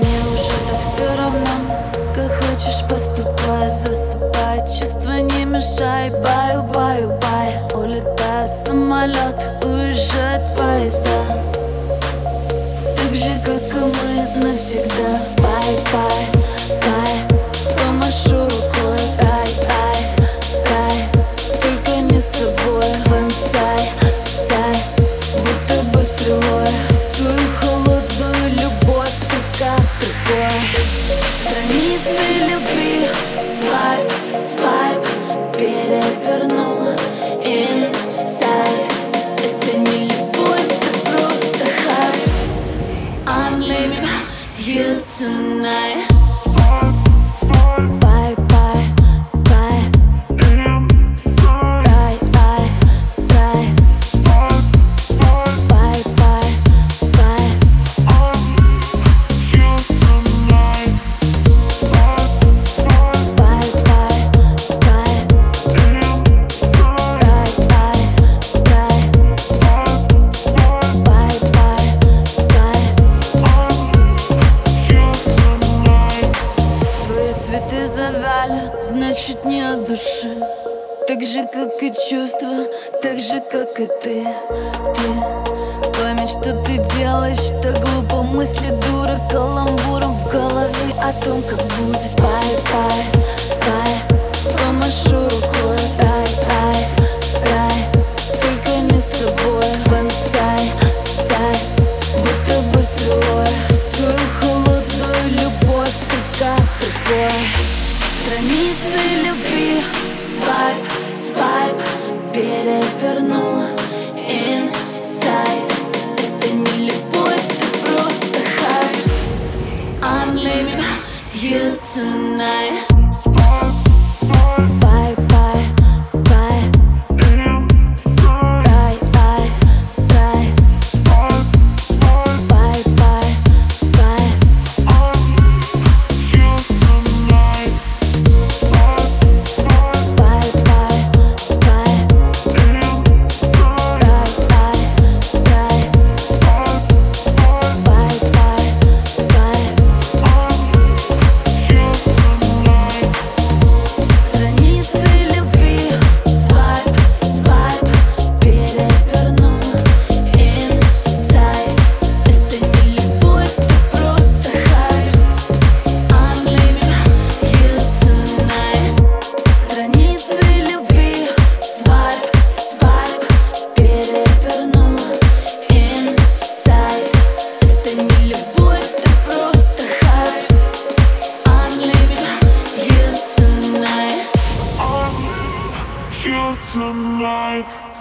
все равно, как хочешь поступай Засыпай, чувства не мешай Баю, баю, бай. Улетает самолет, уезжает поезда Это не любовь, это просто хайп. Tonight значит не от души Так же, как и чувства, так же, как и ты. Ты Память, что ты делаешь, так глупо. Мысли дура каламбуром в голове О том, как будет. Bye-bye, you tonight here tonight.